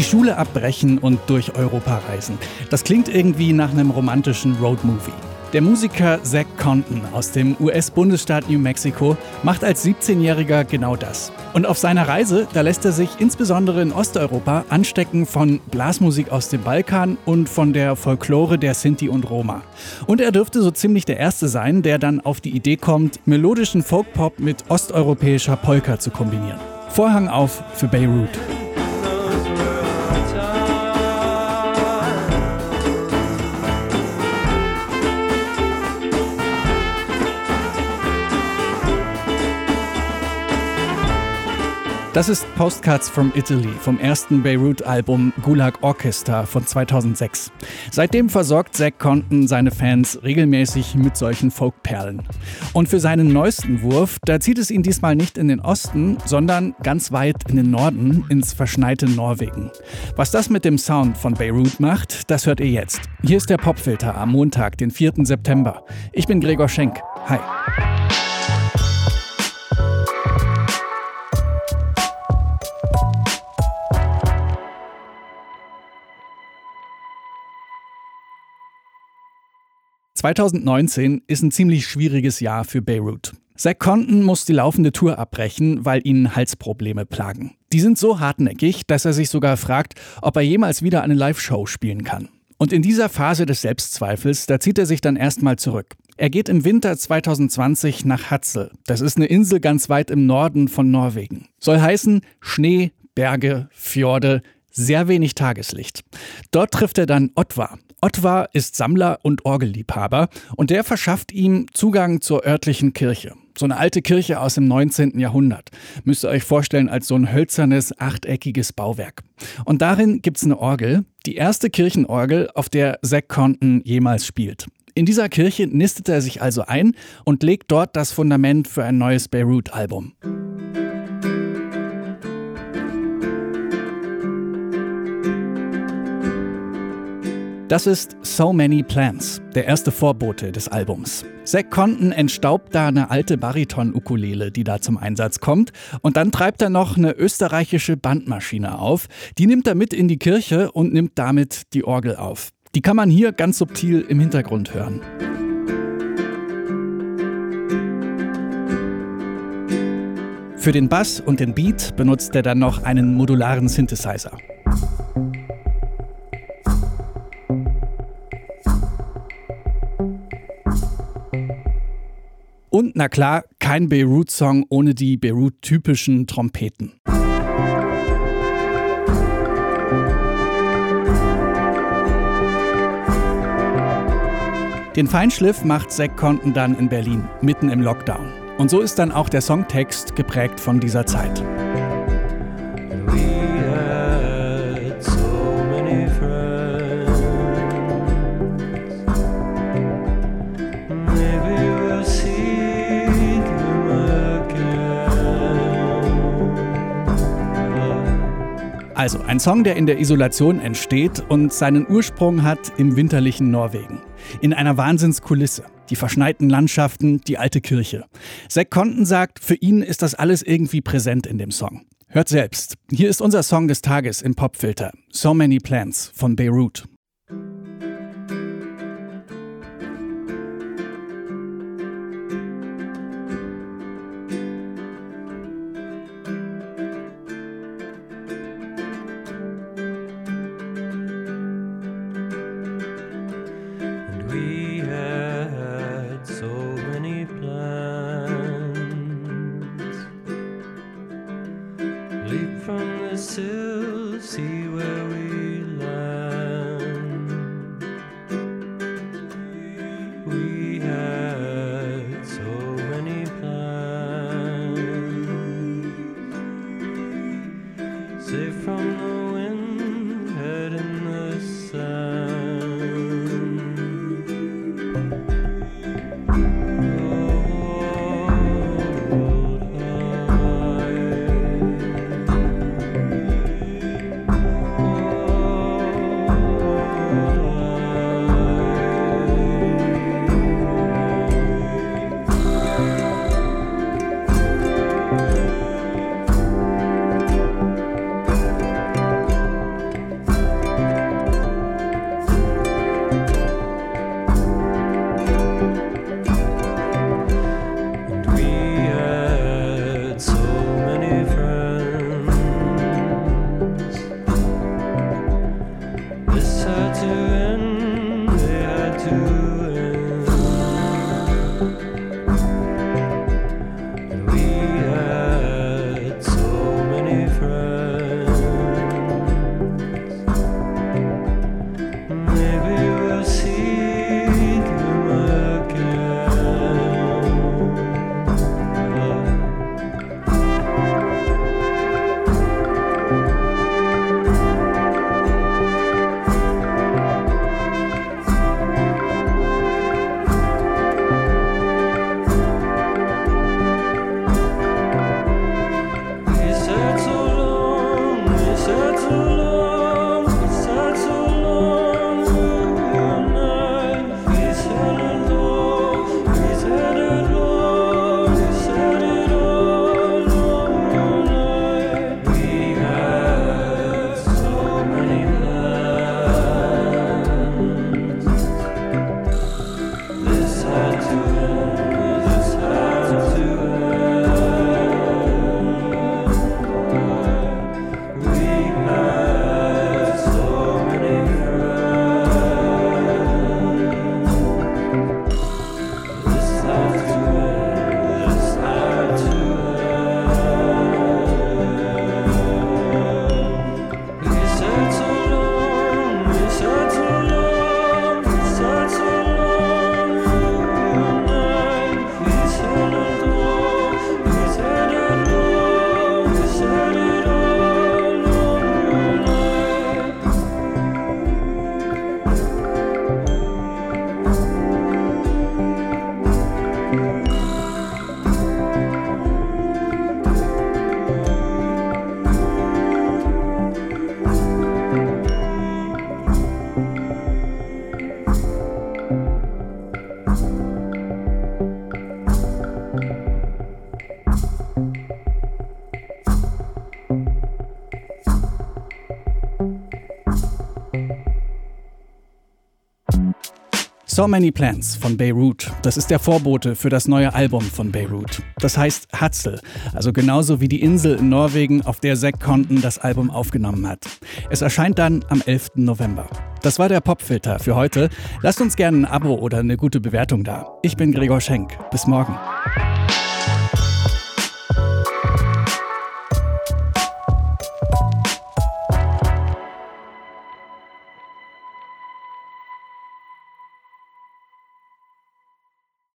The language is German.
Die Schule abbrechen und durch Europa reisen. Das klingt irgendwie nach einem romantischen Roadmovie. Der Musiker Zach Compton aus dem US-Bundesstaat New Mexico macht als 17-Jähriger genau das. Und auf seiner Reise, da lässt er sich insbesondere in Osteuropa anstecken von Blasmusik aus dem Balkan und von der Folklore der Sinti und Roma. Und er dürfte so ziemlich der Erste sein, der dann auf die Idee kommt, melodischen Folkpop mit osteuropäischer Polka zu kombinieren. Vorhang auf für Beirut. Das ist Postcards from Italy vom ersten Beirut-Album Gulag Orchestra von 2006. Seitdem versorgt Zack Compton seine Fans regelmäßig mit solchen Folkperlen. Und für seinen neuesten Wurf, da zieht es ihn diesmal nicht in den Osten, sondern ganz weit in den Norden, ins verschneite Norwegen. Was das mit dem Sound von Beirut macht, das hört ihr jetzt. Hier ist der Popfilter am Montag, den 4. September. Ich bin Gregor Schenk. Hi. 2019 ist ein ziemlich schwieriges Jahr für Beirut. Zach Compton muss die laufende Tour abbrechen, weil ihn Halsprobleme plagen. Die sind so hartnäckig, dass er sich sogar fragt, ob er jemals wieder eine Live-Show spielen kann. Und in dieser Phase des Selbstzweifels, da zieht er sich dann erstmal zurück. Er geht im Winter 2020 nach Hadsel. Das ist eine Insel ganz weit im Norden von Norwegen. Soll heißen Schnee, Berge, Fjorde, sehr wenig Tageslicht. Dort trifft er dann Ottwar. Ottwar ist Sammler und Orgelliebhaber und der verschafft ihm Zugang zur örtlichen Kirche. So eine alte Kirche aus dem 19. Jahrhundert. Müsst ihr euch vorstellen als so ein hölzernes, achteckiges Bauwerk. Und darin gibt es eine Orgel, die erste Kirchenorgel, auf der Zack Compton jemals spielt. In dieser Kirche nistet er sich also ein und legt dort das Fundament für ein neues Beirut-Album. Das ist So Many Plans, der erste Vorbote des Albums. Zack Compton entstaubt da eine alte Bariton-Ukulele, die da zum Einsatz kommt. Und dann treibt er noch eine österreichische Bandmaschine auf. Die nimmt er mit in die Kirche und nimmt damit die Orgel auf. Die kann man hier ganz subtil im Hintergrund hören. Für den Bass und den Beat benutzt er dann noch einen modularen Synthesizer. Na klar, kein Beirut-Song ohne die Beirut-typischen Trompeten. Den Feinschliff macht Zack Compton dann in Berlin, mitten im Lockdown. Und so ist dann auch der Songtext geprägt von dieser Zeit. Also ein Song, der in der Isolation entsteht und seinen Ursprung hat im winterlichen Norwegen. In einer Wahnsinnskulisse. Die verschneiten Landschaften, die alte Kirche. Zack Compton sagt, für ihn ist das alles irgendwie präsent in dem Song. Hört selbst. Hier ist unser Song des Tages im Popfilter. So Many Plans von Beirut. So Many Plans von Beirut. Das ist der Vorbote für das neue Album von Beirut. Das heißt Hatzel, also genauso wie die Insel in Norwegen, auf der Zack Conton das Album aufgenommen hat. Es erscheint dann am 11. November. Das war der Popfilter für heute. Lasst uns gerne ein Abo oder eine gute Bewertung da. Ich bin Gregor Schenk. Bis morgen.